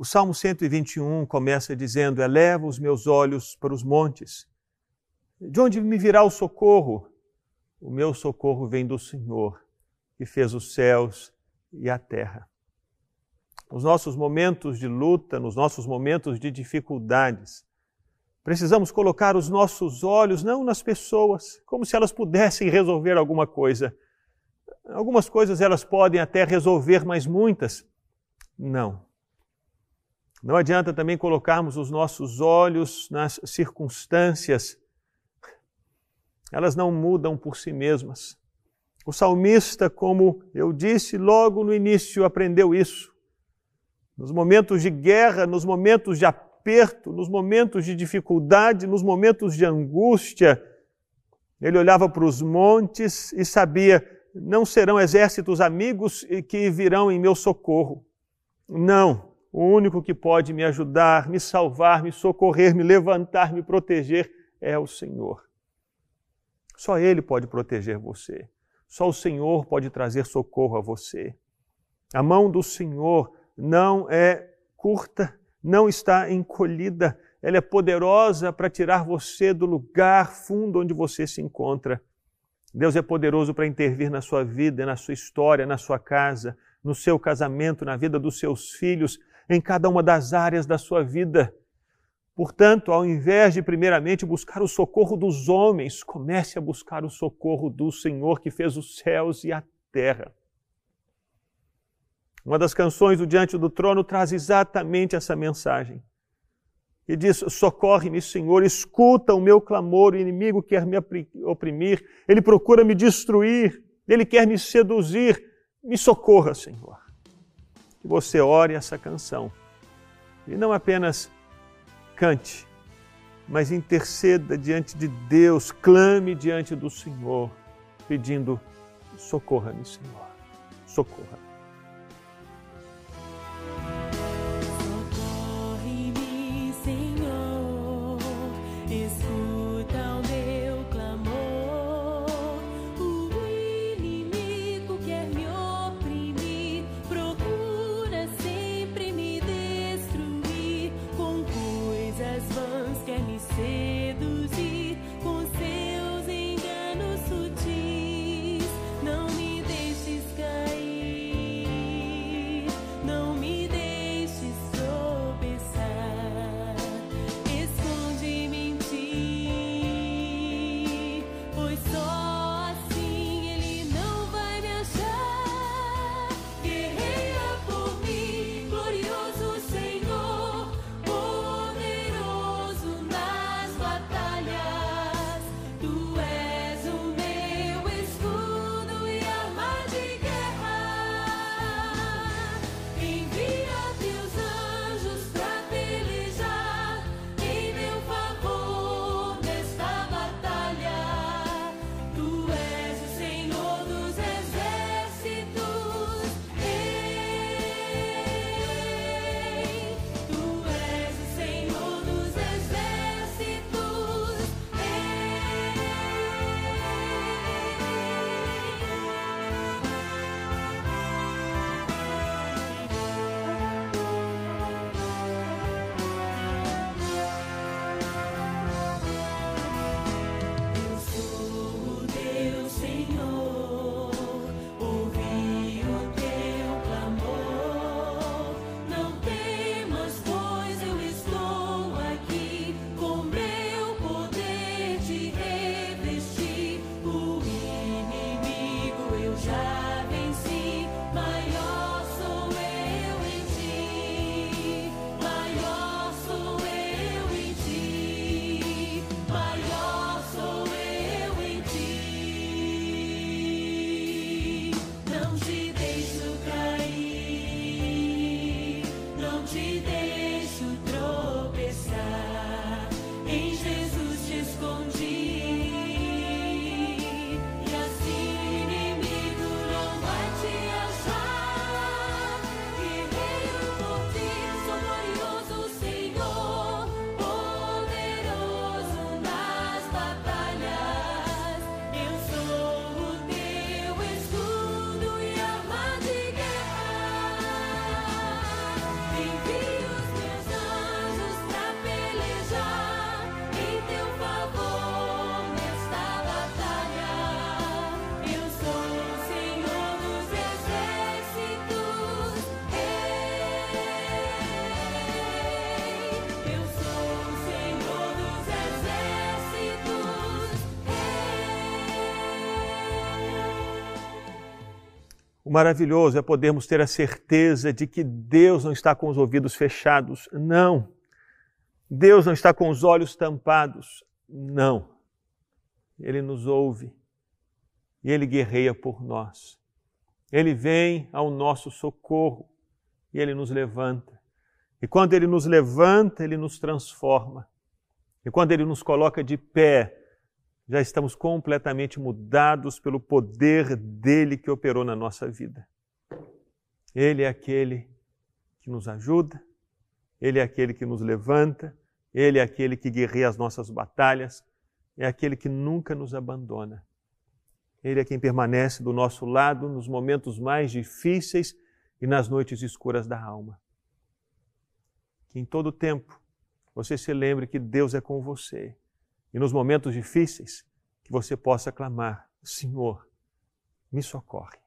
O Salmo 121 começa dizendo: Eleva os meus olhos para os montes. De onde me virá o socorro? O meu socorro vem do Senhor, que fez os céus e a terra. Nos nossos momentos de luta, nos nossos momentos de dificuldades, precisamos colocar os nossos olhos não nas pessoas, como se elas pudessem resolver alguma coisa. Algumas coisas elas podem até resolver, mas muitas não. Não adianta também colocarmos os nossos olhos nas circunstâncias, elas não mudam por si mesmas. O salmista, como eu disse logo no início, aprendeu isso. Nos momentos de guerra, nos momentos de aperto, nos momentos de dificuldade, nos momentos de angústia, ele olhava para os montes e sabia: não serão exércitos amigos que virão em meu socorro. Não. O único que pode me ajudar, me salvar, me socorrer, me levantar, me proteger é o Senhor. Só Ele pode proteger você. Só o Senhor pode trazer socorro a você. A mão do Senhor não é curta, não está encolhida, ela é poderosa para tirar você do lugar fundo onde você se encontra. Deus é poderoso para intervir na sua vida, na sua história, na sua casa, no seu casamento, na vida dos seus filhos, em cada uma das áreas da sua vida. Portanto, ao invés de primeiramente buscar o socorro dos homens, comece a buscar o socorro do Senhor que fez os céus e a terra. Uma das canções do Diante do Trono traz exatamente essa mensagem. E diz: Socorre-me, Senhor, escuta o meu clamor, o inimigo quer me oprimir, ele procura me destruir, ele quer me seduzir. Me socorra, Senhor que você ore essa canção. E não apenas cante, mas interceda diante de Deus, clame diante do Senhor, pedindo: socorra-me, Senhor, socorra-me. O maravilhoso é podermos ter a certeza de que Deus não está com os ouvidos fechados. Não. Deus não está com os olhos tampados. Não. Ele nos ouve e ele guerreia por nós. Ele vem ao nosso socorro e ele nos levanta. E quando ele nos levanta, ele nos transforma. E quando ele nos coloca de pé, já estamos completamente mudados pelo poder dele que operou na nossa vida. Ele é aquele que nos ajuda, ele é aquele que nos levanta, ele é aquele que guerreia as nossas batalhas, é aquele que nunca nos abandona. Ele é quem permanece do nosso lado nos momentos mais difíceis e nas noites escuras da alma. Que em todo tempo você se lembre que Deus é com você e nos momentos difíceis, que você possa clamar: Senhor, me socorre.